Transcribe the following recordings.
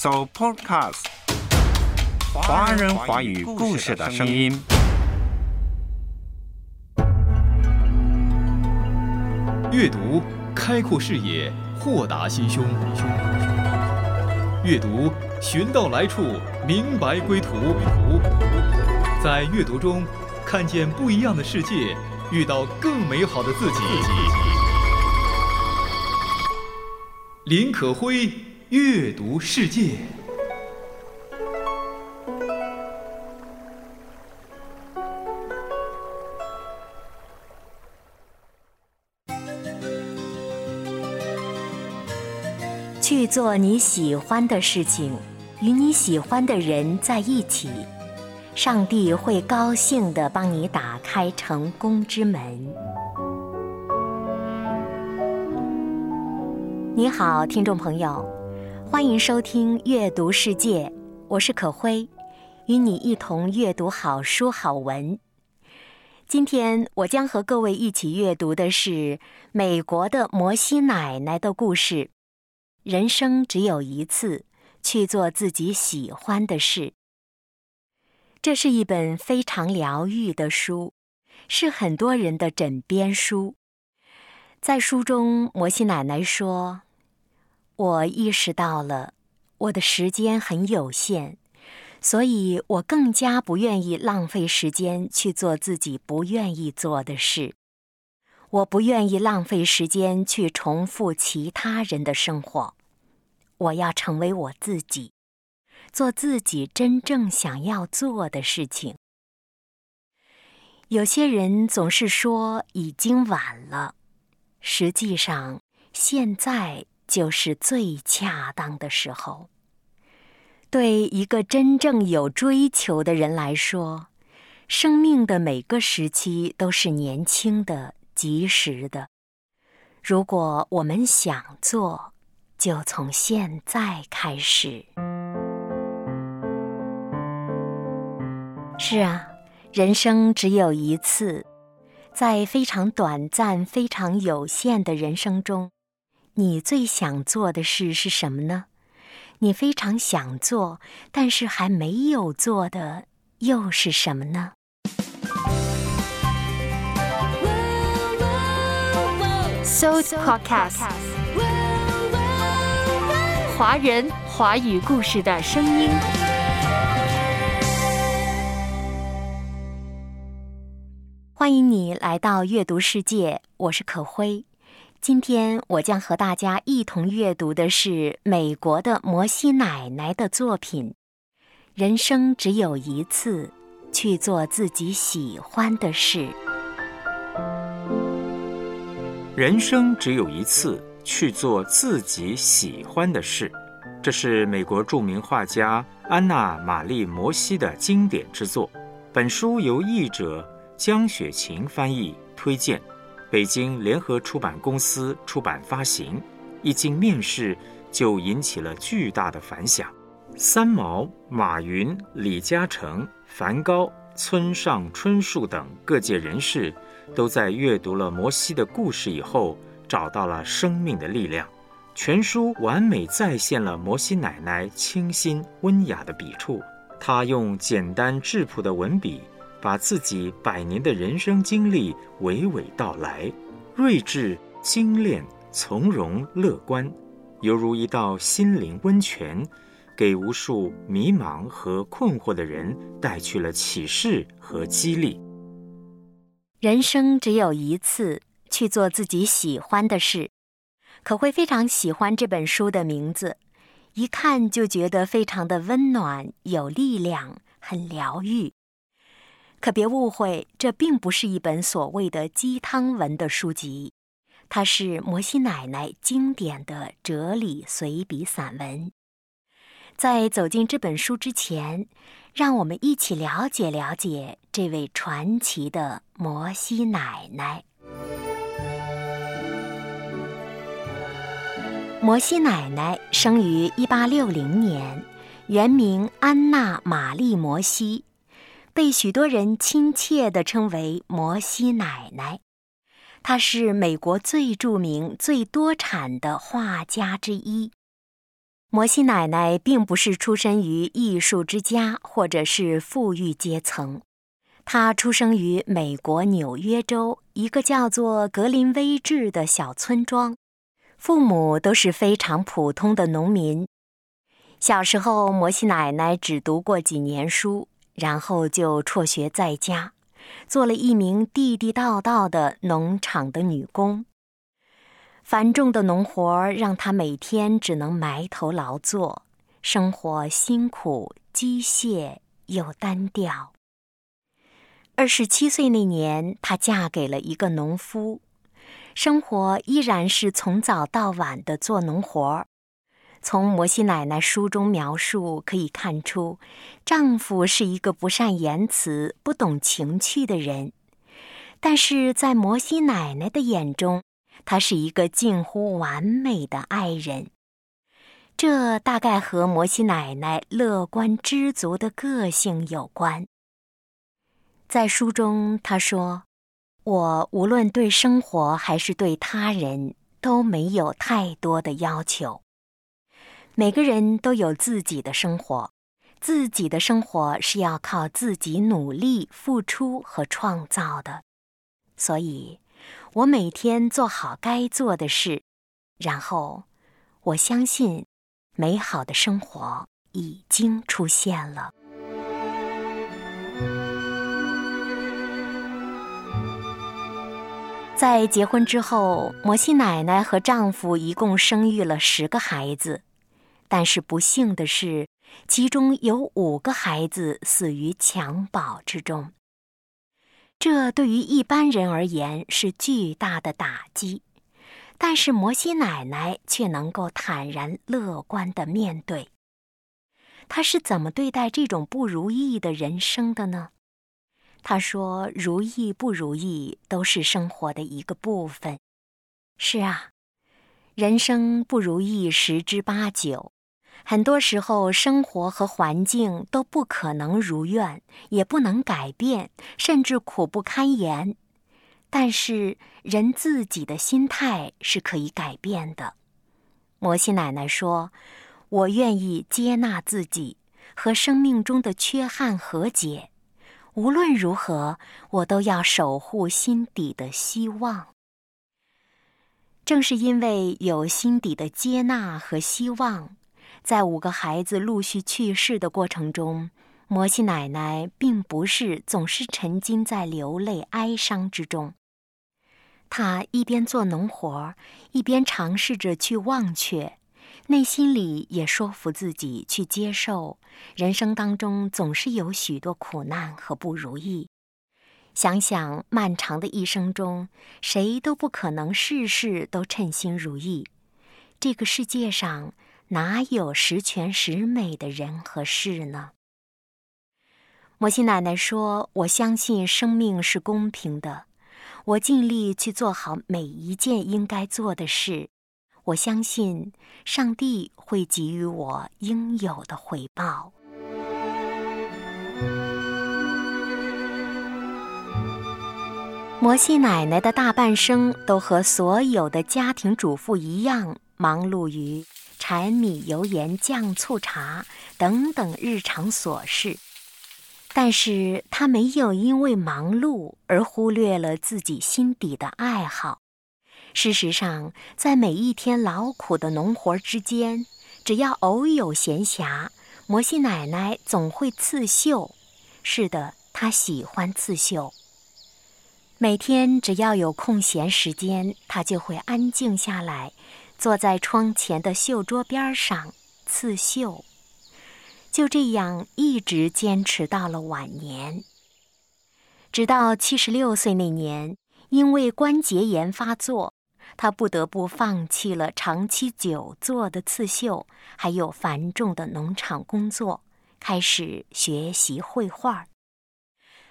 So Podcast，华人华语故事的声音。阅读开阔视野，豁达心胸。阅读寻到来处，明白归途。在阅读中看见不一样的世界，遇到更美好的自己。林可辉，阅读世界。去做你喜欢的事情，与你喜欢的人在一起，上帝会高兴地帮你打开成功之门。你好，听众朋友，欢迎收听《阅读世界》，我是可辉，与你一同阅读好书好文。今天我将和各位一起阅读的是美国的摩西奶奶的故事。人生只有一次，去做自己喜欢的事。这是一本非常疗愈的书，是很多人的枕边书。在书中，摩西奶奶说：“我意识到了我的时间很有限，所以我更加不愿意浪费时间去做自己不愿意做的事。我不愿意浪费时间去重复其他人的生活。”我要成为我自己，做自己真正想要做的事情。有些人总是说已经晚了，实际上现在就是最恰当的时候。对一个真正有追求的人来说，生命的每个时期都是年轻的、及时的。如果我们想做，就从现在开始。是啊，人生只有一次，在非常短暂、非常有限的人生中，你最想做的事是什么呢？你非常想做，但是还没有做的又是什么呢？So podcast。华人华语故事的声音，欢迎你来到阅读世界，我是可辉。今天我将和大家一同阅读的是美国的摩西奶奶的作品。人生只有一次，去做自己喜欢的事。人生只有一次。去做自己喜欢的事，这是美国著名画家安娜·玛丽·摩西的经典之作。本书由译者江雪晴翻译推荐，北京联合出版公司出版发行。一经面世，就引起了巨大的反响。三毛、马云、李嘉诚、梵高、村上春树等各界人士，都在阅读了摩西的故事以后。找到了生命的力量，全书完美再现了摩西奶奶清新温雅的笔触。她用简单质朴的文笔，把自己百年的人生经历娓娓道来，睿智、精炼、从容、乐观，犹如一道心灵温泉，给无数迷茫和困惑的人带去了启示和激励。人生只有一次。去做自己喜欢的事，可会非常喜欢这本书的名字，一看就觉得非常的温暖、有力量、很疗愈。可别误会，这并不是一本所谓的鸡汤文的书籍，它是摩西奶奶经典的哲理随笔散文。在走进这本书之前，让我们一起了解了解这位传奇的摩西奶奶。摩西奶奶生于一八六零年，原名安娜·玛丽·摩西，被许多人亲切地称为摩西奶奶。她是美国最著名、最多产的画家之一。摩西奶奶并不是出身于艺术之家或者是富裕阶层，她出生于美国纽约州一个叫做格林威治的小村庄，父母都是非常普通的农民。小时候，摩西奶奶只读过几年书，然后就辍学在家，做了一名地地道道的农场的女工。繁重的农活让她每天只能埋头劳作，生活辛苦、机械又单调。二十七岁那年，她嫁给了一个农夫，生活依然是从早到晚的做农活儿。从摩西奶奶书中描述可以看出，丈夫是一个不善言辞、不懂情趣的人，但是在摩西奶奶的眼中，他是一个近乎完美的爱人。这大概和摩西奶奶乐观知足的个性有关。在书中，她说：“我无论对生活还是对他人，都没有太多的要求。”每个人都有自己的生活，自己的生活是要靠自己努力付出和创造的。所以，我每天做好该做的事，然后，我相信，美好的生活已经出现了。在结婚之后，摩西奶奶和丈夫一共生育了十个孩子。但是不幸的是，其中有五个孩子死于襁褓之中。这对于一般人而言是巨大的打击，但是摩西奶奶却能够坦然乐观的面对。她是怎么对待这种不如意的人生的呢？她说：“如意不如意都是生活的一个部分。”是啊，人生不如意十之八九。很多时候，生活和环境都不可能如愿，也不能改变，甚至苦不堪言。但是，人自己的心态是可以改变的。摩西奶奶说：“我愿意接纳自己，和生命中的缺憾和解。无论如何，我都要守护心底的希望。”正是因为有心底的接纳和希望。在五个孩子陆续去世的过程中，摩西奶奶并不是总是沉浸在流泪哀伤之中。她一边做农活，一边尝试着去忘却，内心里也说服自己去接受人生当中总是有许多苦难和不如意。想想漫长的一生中，谁都不可能事事都称心如意。这个世界上。哪有十全十美的人和事呢？摩西奶奶说：“我相信生命是公平的，我尽力去做好每一件应该做的事。我相信上帝会给予我应有的回报。”摩西奶奶的大半生都和所有的家庭主妇一样，忙碌于。柴米油盐酱醋茶等等日常琐事，但是他没有因为忙碌而忽略了自己心底的爱好。事实上，在每一天劳苦的农活之间，只要偶有闲暇，摩西奶奶总会刺绣。是的，她喜欢刺绣。每天只要有空闲时间，她就会安静下来。坐在窗前的绣桌边上刺绣，就这样一直坚持到了晚年。直到七十六岁那年，因为关节炎发作，他不得不放弃了长期久坐的刺绣，还有繁重的农场工作，开始学习绘画。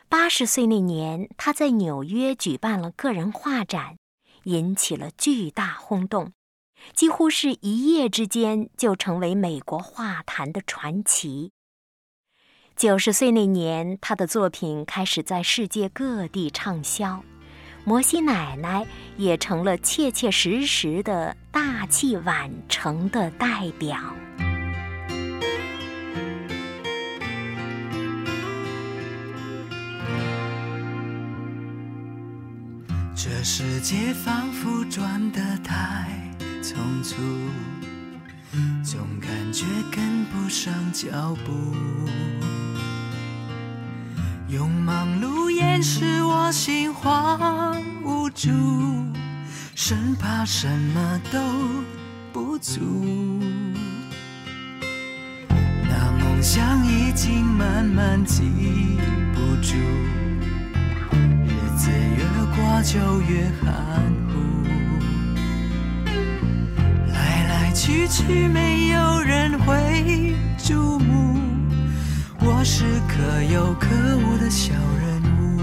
八十岁那年，他在纽约举办了个人画展，引起了巨大轰动。几乎是一夜之间就成为美国画坛的传奇。九十岁那年，他的作品开始在世界各地畅销，摩西奶奶也成了切切实实的大器晚成的代表。这世界仿佛转得太匆促，总感觉跟不上脚步。用忙碌掩饰我心慌无助，生怕什么都不足。那梦想已经慢慢记不住。日子越过就越含糊，区区没有人会注目，我是可有可无的小人物。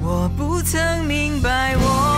我不曾明白我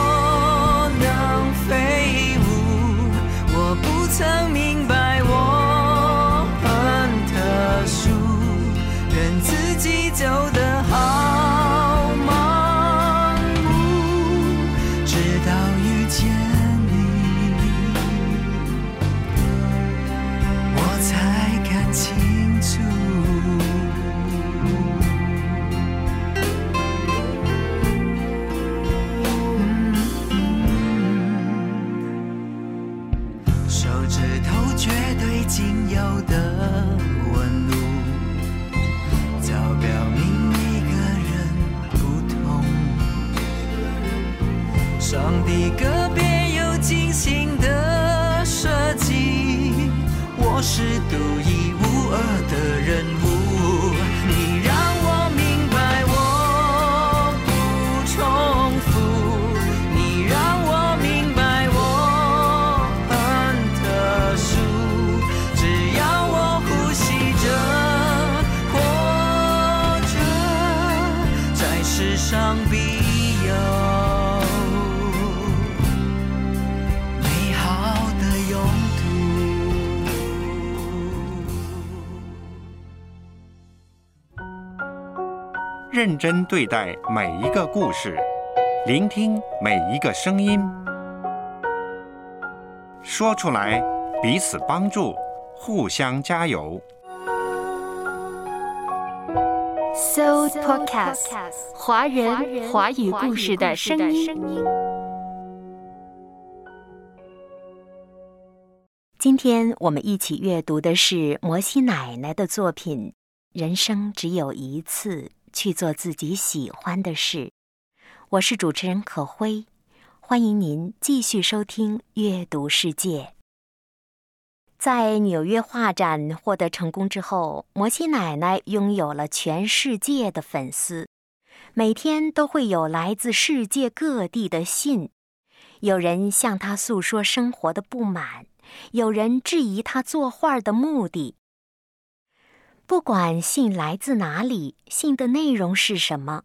认真对待每一个故事，聆听每一个声音，说出来，彼此帮助，互相加油。So Podcast，华人华语故事的声音。今天我们一起阅读的是摩西奶奶的作品《人生只有一次》。去做自己喜欢的事。我是主持人可辉，欢迎您继续收听《阅读世界》。在纽约画展获得成功之后，摩西奶奶拥有了全世界的粉丝，每天都会有来自世界各地的信，有人向她诉说生活的不满，有人质疑她作画的目的。不管信来自哪里，信的内容是什么，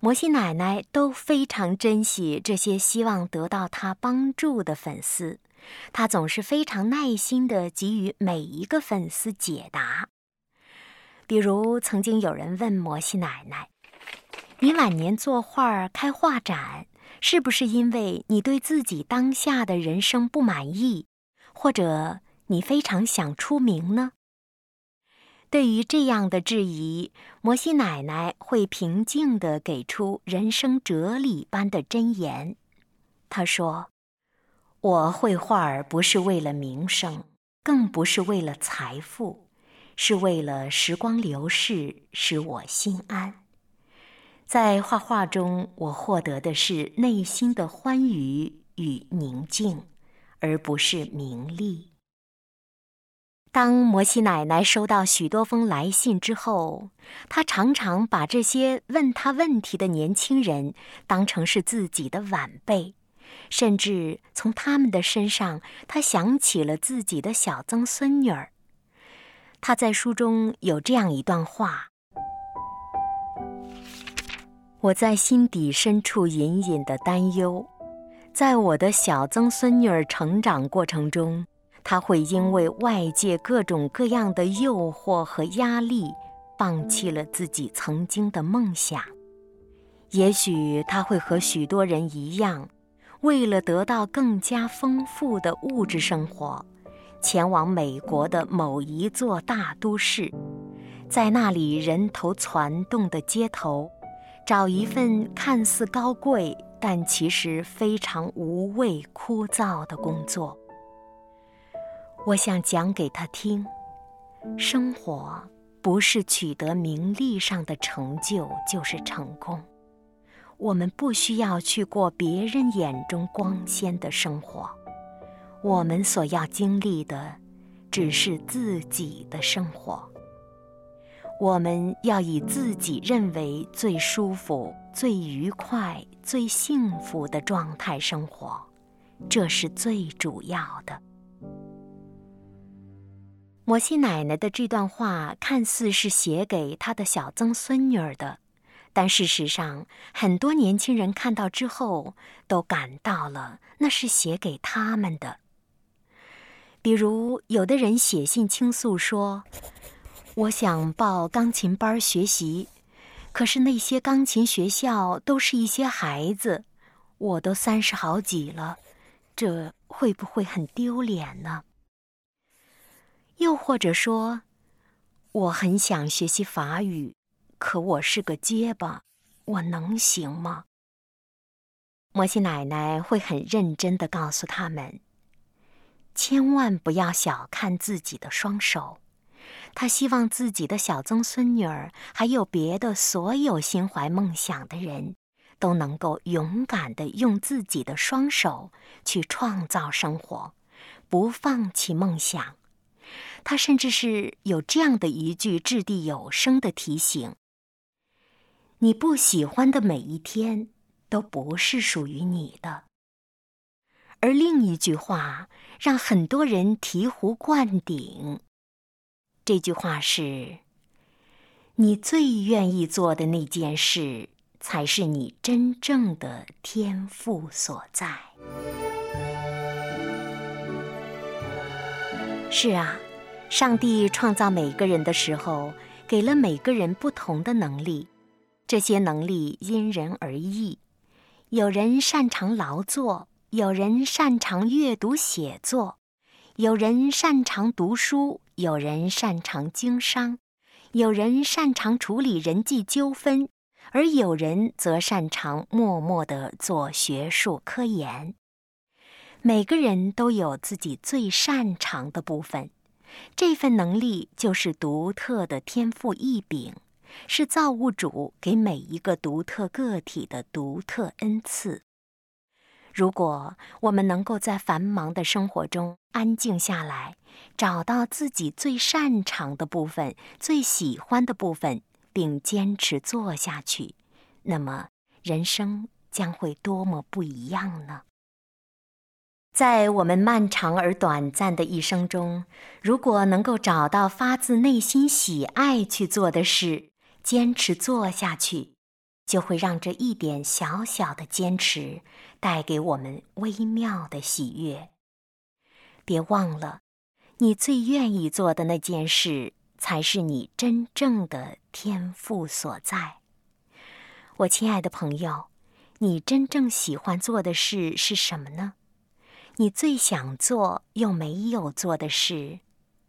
摩西奶奶都非常珍惜这些希望得到她帮助的粉丝。她总是非常耐心地给予每一个粉丝解答。比如，曾经有人问摩西奶奶：“你晚年作画开画展，是不是因为你对自己当下的人生不满意，或者你非常想出名呢？”对于这样的质疑，摩西奶奶会平静地给出人生哲理般的箴言。她说：“我绘画不是为了名声，更不是为了财富，是为了时光流逝使我心安。在画画中，我获得的是内心的欢愉与宁静，而不是名利。”当摩西奶奶收到许多封来信之后，她常常把这些问她问题的年轻人当成是自己的晚辈，甚至从他们的身上，她想起了自己的小曾孙女儿。她在书中有这样一段话：“我在心底深处隐隐的担忧，在我的小曾孙女儿成长过程中。”他会因为外界各种各样的诱惑和压力，放弃了自己曾经的梦想。也许他会和许多人一样，为了得到更加丰富的物质生活，前往美国的某一座大都市，在那里人头攒动的街头，找一份看似高贵但其实非常无味枯燥的工作。我想讲给他听：生活不是取得名利上的成就就是成功。我们不需要去过别人眼中光鲜的生活，我们所要经历的，只是自己的生活。我们要以自己认为最舒服、最愉快、最幸福的状态生活，这是最主要的。摩西奶奶的这段话看似是写给她的小曾孙女儿的。但事实上，很多年轻人看到之后，都感到了那是写给他们的。比如，有的人写信倾诉说：“我想报钢琴班学习，可是那些钢琴学校都是一些孩子，我都三十好几了，这会不会很丢脸呢？”又或者说：“我很想学习法语。”可我是个结巴，我能行吗？摩西奶奶会很认真的告诉他们：千万不要小看自己的双手。她希望自己的小曾孙女儿，还有别的所有心怀梦想的人，都能够勇敢的用自己的双手去创造生活，不放弃梦想。他甚至是有这样的一句掷地有声的提醒。你不喜欢的每一天，都不是属于你的。而另一句话让很多人醍醐灌顶。这句话是：你最愿意做的那件事，才是你真正的天赋所在。是啊，上帝创造每个人的时候，给了每个人不同的能力。这些能力因人而异，有人擅长劳作，有人擅长阅读写作，有人擅长读书，有人擅长经商，有人擅长处理人际纠纷，而有人则擅长默默地做学术科研。每个人都有自己最擅长的部分，这份能力就是独特的天赋异禀。是造物主给每一个独特个体的独特恩赐。如果我们能够在繁忙的生活中安静下来，找到自己最擅长的部分、最喜欢的部分，并坚持做下去，那么人生将会多么不一样呢？在我们漫长而短暂的一生中，如果能够找到发自内心喜爱去做的事，坚持做下去，就会让这一点小小的坚持带给我们微妙的喜悦。别忘了，你最愿意做的那件事，才是你真正的天赋所在。我亲爱的朋友，你真正喜欢做的事是什么呢？你最想做又没有做的事，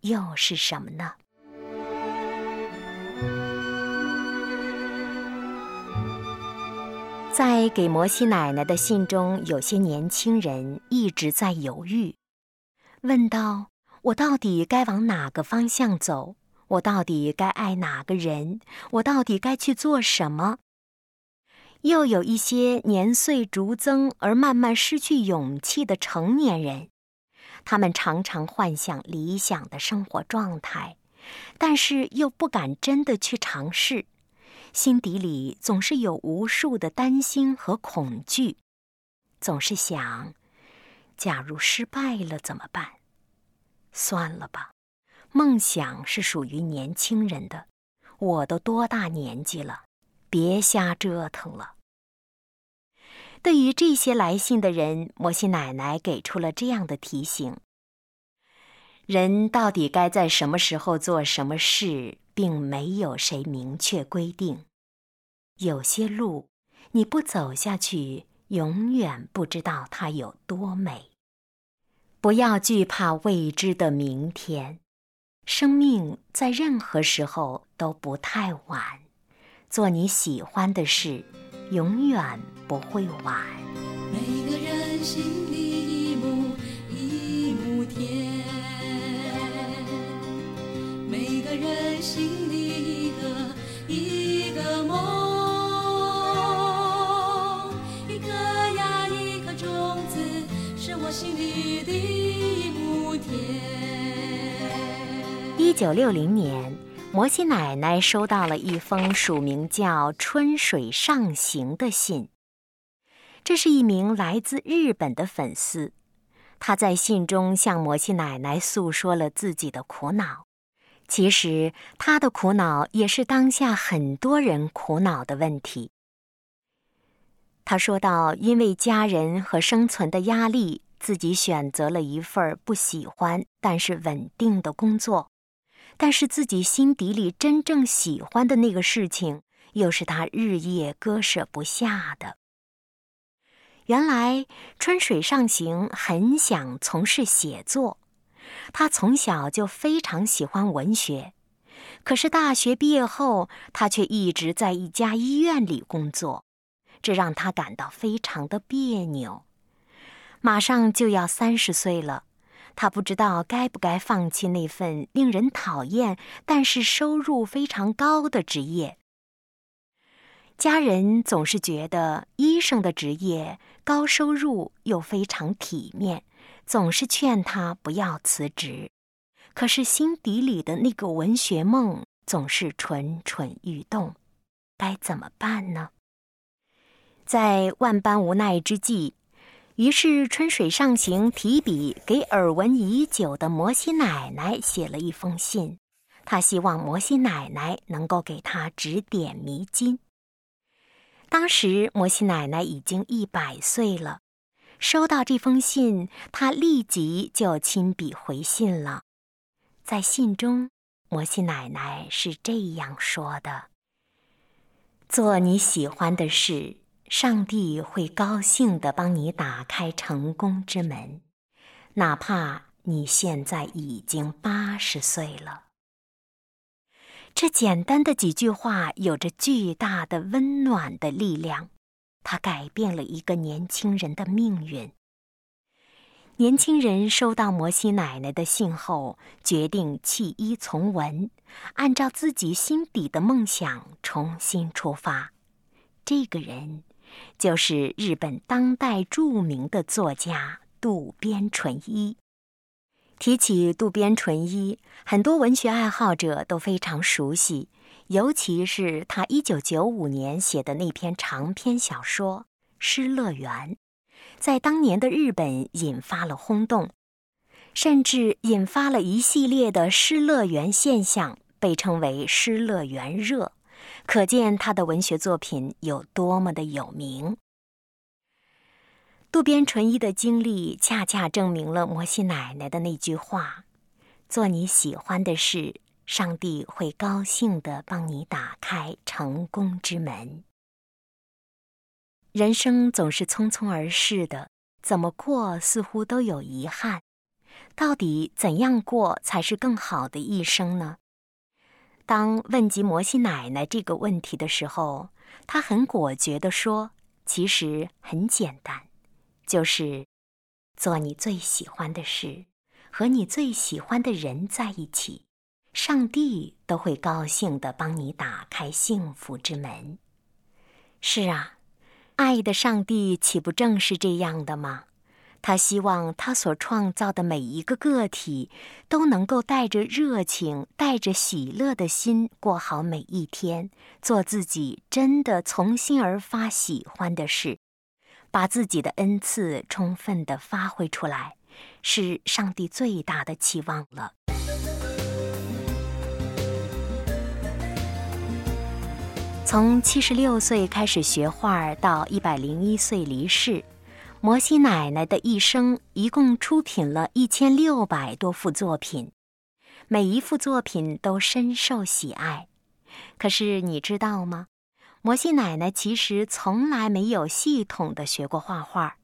又是什么呢？在给摩西奶奶的信中，有些年轻人一直在犹豫，问道：“我到底该往哪个方向走？我到底该爱哪个人？我到底该去做什么？”又有一些年岁逐增而慢慢失去勇气的成年人，他们常常幻想理想的生活状态，但是又不敢真的去尝试。心底里总是有无数的担心和恐惧，总是想：假如失败了怎么办？算了吧，梦想是属于年轻人的，我都多大年纪了，别瞎折腾了。对于这些来信的人，摩西奶奶给出了这样的提醒：人到底该在什么时候做什么事？并没有谁明确规定，有些路你不走下去，永远不知道它有多美。不要惧怕未知的明天，生命在任何时候都不太晚，做你喜欢的事，永远不会晚。每个人心里一亩一亩田，每个人心里一个一个梦，一颗呀一颗种子，是我心里的一亩田。一九六零年，摩西奶奶收到了一封署名叫“春水上行”的信。这是一名来自日本的粉丝，他在信中向摩西奶奶诉说了自己的苦恼。其实，他的苦恼也是当下很多人苦恼的问题。他说道：“因为家人和生存的压力，自己选择了一份不喜欢但是稳定的工作，但是自己心底里真正喜欢的那个事情，又是他日夜割舍不下的。”原来春水上行很想从事写作，他从小就非常喜欢文学，可是大学毕业后，他却一直在一家医院里工作，这让他感到非常的别扭。马上就要三十岁了，他不知道该不该放弃那份令人讨厌但是收入非常高的职业。家人总是觉得医生的职业高收入又非常体面，总是劝他不要辞职。可是心底里的那个文学梦总是蠢蠢欲动，该怎么办呢？在万般无奈之际，于是春水上行提笔给耳闻已久的摩西奶奶写了一封信，他希望摩西奶奶能够给他指点迷津。当时摩西奶奶已经一百岁了，收到这封信，她立即就亲笔回信了。在信中，摩西奶奶是这样说的：“做你喜欢的事，上帝会高兴地帮你打开成功之门，哪怕你现在已经八十岁了。”这简单的几句话有着巨大的温暖的力量，它改变了一个年轻人的命运。年轻人收到摩西奶奶的信后，决定弃医从文，按照自己心底的梦想重新出发。这个人，就是日本当代著名的作家渡边淳一。提起渡边淳一，很多文学爱好者都非常熟悉，尤其是他一九九五年写的那篇长篇小说《失乐园》，在当年的日本引发了轰动，甚至引发了一系列的失乐园现象，被称为“失乐园热”，可见他的文学作品有多么的有名。渡边淳一的经历，恰恰证明了摩西奶奶的那句话：“做你喜欢的事，上帝会高兴的帮你打开成功之门。”人生总是匆匆而逝的，怎么过似乎都有遗憾。到底怎样过才是更好的一生呢？当问及摩西奶奶这个问题的时候，她很果决地说：“其实很简单。”就是做你最喜欢的事，和你最喜欢的人在一起，上帝都会高兴的帮你打开幸福之门。是啊，爱的上帝岂不正是这样的吗？他希望他所创造的每一个个体都能够带着热情、带着喜乐的心过好每一天，做自己真的从心而发喜欢的事。把自己的恩赐充分的发挥出来，是上帝最大的期望了。从七十六岁开始学画到一百零一岁离世，摩西奶奶的一生一共出品了一千六百多幅作品，每一幅作品都深受喜爱。可是你知道吗？摩西奶奶其实从来没有系统的学过画画，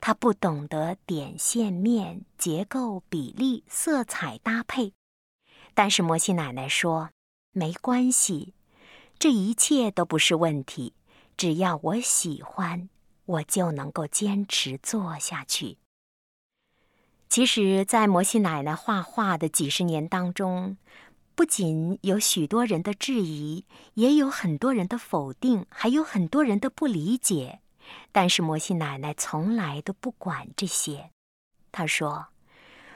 她不懂得点、线、面、结构、比例、色彩搭配。但是摩西奶奶说：“没关系，这一切都不是问题，只要我喜欢，我就能够坚持做下去。其实，在摩西奶奶画画的几十年当中，不仅有许多人的质疑，也有很多人的否定，还有很多人的不理解。但是摩西奶奶从来都不管这些。她说：“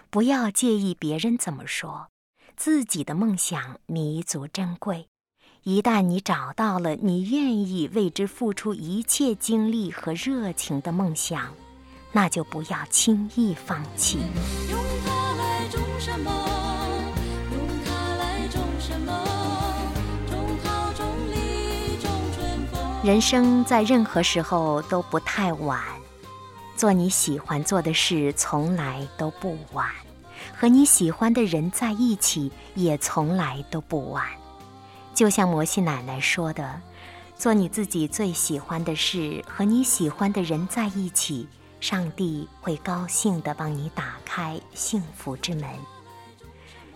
不要介意别人怎么说，自己的梦想弥足珍贵。一旦你找到了你愿意为之付出一切精力和热情的梦想。”那就不要轻易放弃。用它来种什么？用它来种什么？种桃，种李，种春风。人生在任何时候都不太晚，做你喜欢做的事从来都不晚，和你喜欢的人在一起也从来都不晚。就像摩西奶奶说的：“做你自己最喜欢的事，和你喜欢的人在一起。”上帝会高兴地帮你打开幸福之门。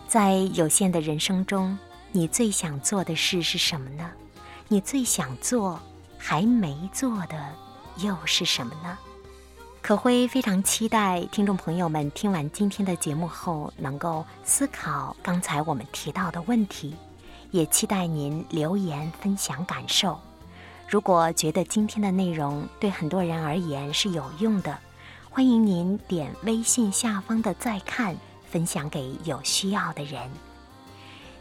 在有限的人生中，你最想做的事是什么呢？你最想做还没做的又是什么呢？可辉非常期待听众朋友们听完今天的节目后，能够思考刚才我们提到的问题，也期待您留言分享感受。如果觉得今天的内容对很多人而言是有用的，欢迎您点微信下方的再看，分享给有需要的人。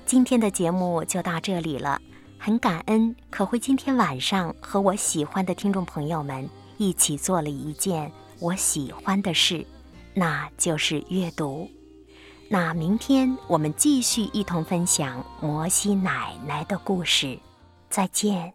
今天的节目就到这里了，很感恩可会今天晚上和我喜欢的听众朋友们一起做了一件我喜欢的事，那就是阅读。那明天我们继续一同分享摩西奶奶的故事，再见。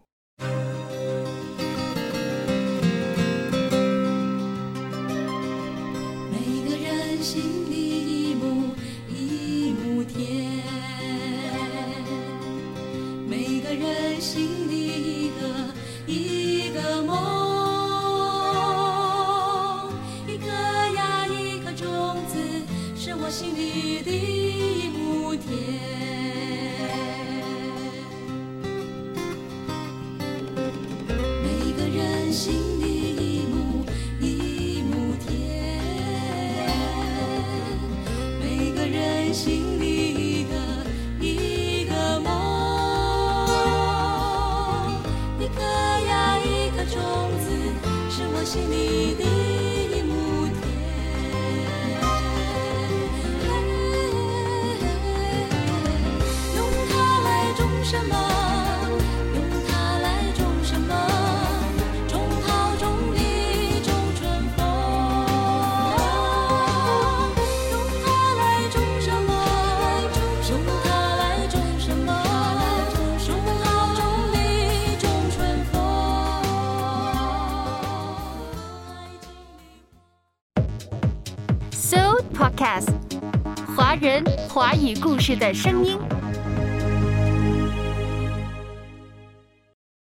心华语故事的声音。